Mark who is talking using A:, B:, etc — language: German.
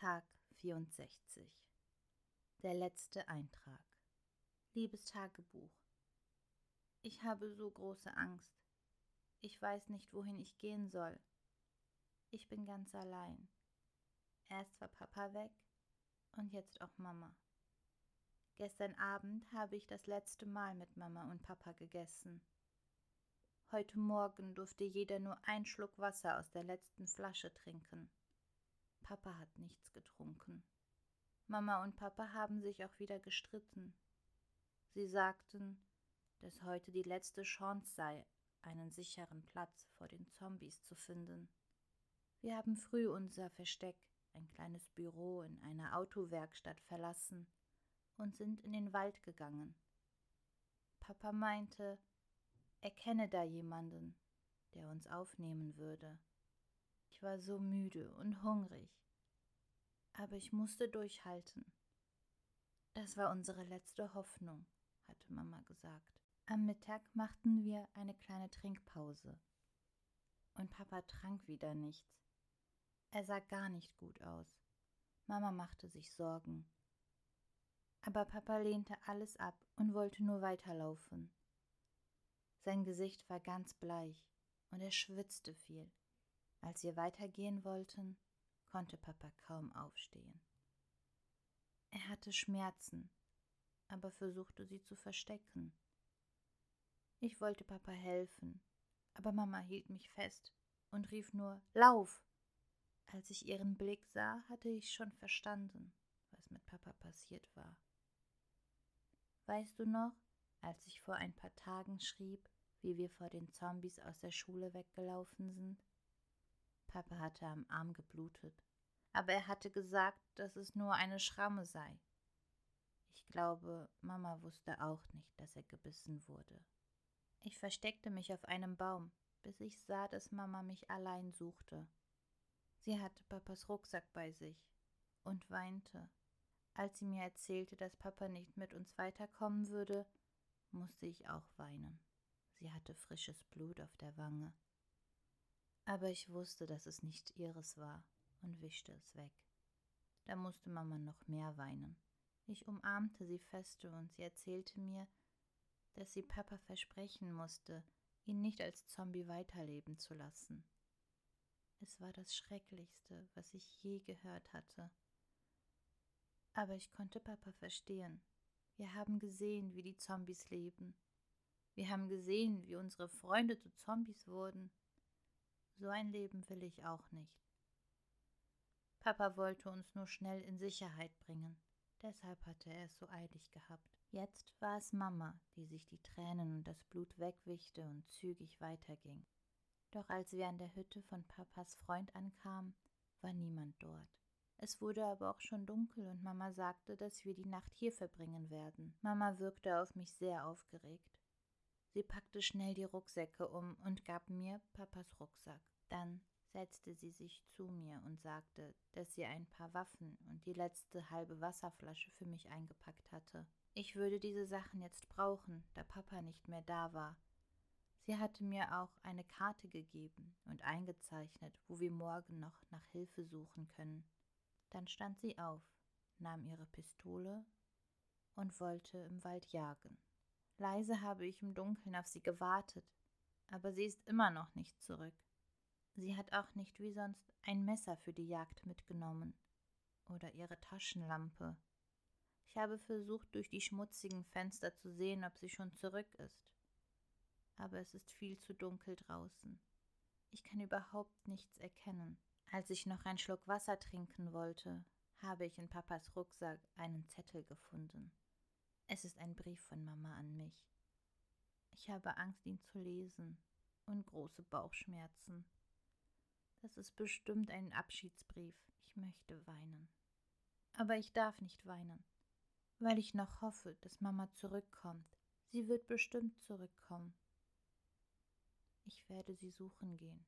A: Tag 64 Der letzte Eintrag Liebes Tagebuch Ich habe so große Angst. Ich weiß nicht, wohin ich gehen soll. Ich bin ganz allein. Erst war Papa weg und jetzt auch Mama. Gestern Abend habe ich das letzte Mal mit Mama und Papa gegessen. Heute Morgen durfte jeder nur einen Schluck Wasser aus der letzten Flasche trinken. Papa hat nichts getrunken. Mama und Papa haben sich auch wieder gestritten. Sie sagten, dass heute die letzte Chance sei, einen sicheren Platz vor den Zombies zu finden. Wir haben früh unser Versteck, ein kleines Büro in einer Autowerkstatt verlassen und sind in den Wald gegangen. Papa meinte, er kenne da jemanden, der uns aufnehmen würde. Ich war so müde und hungrig, aber ich musste durchhalten. Das war unsere letzte Hoffnung, hatte Mama gesagt. Am Mittag machten wir eine kleine Trinkpause. Und Papa trank wieder nichts. Er sah gar nicht gut aus. Mama machte sich Sorgen. Aber Papa lehnte alles ab und wollte nur weiterlaufen. Sein Gesicht war ganz bleich und er schwitzte viel. Als wir weitergehen wollten, konnte Papa kaum aufstehen. Er hatte Schmerzen, aber versuchte sie zu verstecken. Ich wollte Papa helfen, aber Mama hielt mich fest und rief nur Lauf. Als ich ihren Blick sah, hatte ich schon verstanden, was mit Papa passiert war. Weißt du noch, als ich vor ein paar Tagen schrieb, wie wir vor den Zombies aus der Schule weggelaufen sind? Papa hatte am Arm geblutet, aber er hatte gesagt, dass es nur eine Schramme sei. Ich glaube, Mama wusste auch nicht, dass er gebissen wurde. Ich versteckte mich auf einem Baum, bis ich sah, dass Mama mich allein suchte. Sie hatte Papas Rucksack bei sich und weinte. Als sie mir erzählte, dass Papa nicht mit uns weiterkommen würde, musste ich auch weinen. Sie hatte frisches Blut auf der Wange. Aber ich wusste, dass es nicht ihres war und wischte es weg. Da musste Mama noch mehr weinen. Ich umarmte sie feste und sie erzählte mir, dass sie Papa versprechen musste, ihn nicht als Zombie weiterleben zu lassen. Es war das Schrecklichste, was ich je gehört hatte. Aber ich konnte Papa verstehen. Wir haben gesehen, wie die Zombies leben. Wir haben gesehen, wie unsere Freunde zu Zombies wurden. So ein Leben will ich auch nicht. Papa wollte uns nur schnell in Sicherheit bringen. Deshalb hatte er es so eilig gehabt. Jetzt war es Mama, die sich die Tränen und das Blut wegwischte und zügig weiterging. Doch als wir an der Hütte von Papas Freund ankamen, war niemand dort. Es wurde aber auch schon dunkel und Mama sagte, dass wir die Nacht hier verbringen werden. Mama wirkte auf mich sehr aufgeregt. Sie packte schnell die Rucksäcke um und gab mir Papas Rucksack. Dann setzte sie sich zu mir und sagte, dass sie ein paar Waffen und die letzte halbe Wasserflasche für mich eingepackt hatte. Ich würde diese Sachen jetzt brauchen, da Papa nicht mehr da war, Sie hatte mir auch eine Karte gegeben und eingezeichnet, wo wir morgen noch nach Hilfe suchen können. Dann stand sie auf, nahm ihre Pistole und wollte im Wald jagen. Leise habe ich im Dunkeln auf sie gewartet, aber sie ist immer noch nicht zurück. Sie hat auch nicht wie sonst ein Messer für die Jagd mitgenommen oder ihre Taschenlampe. Ich habe versucht, durch die schmutzigen Fenster zu sehen, ob sie schon zurück ist aber es ist viel zu dunkel draußen. Ich kann überhaupt nichts erkennen. Als ich noch einen Schluck Wasser trinken wollte, habe ich in Papas Rucksack einen Zettel gefunden. Es ist ein Brief von Mama an mich. Ich habe Angst, ihn zu lesen und große Bauchschmerzen. Das ist bestimmt ein Abschiedsbrief. Ich möchte weinen. Aber ich darf nicht weinen, weil ich noch hoffe, dass Mama zurückkommt. Sie wird bestimmt zurückkommen. Ich werde sie suchen gehen.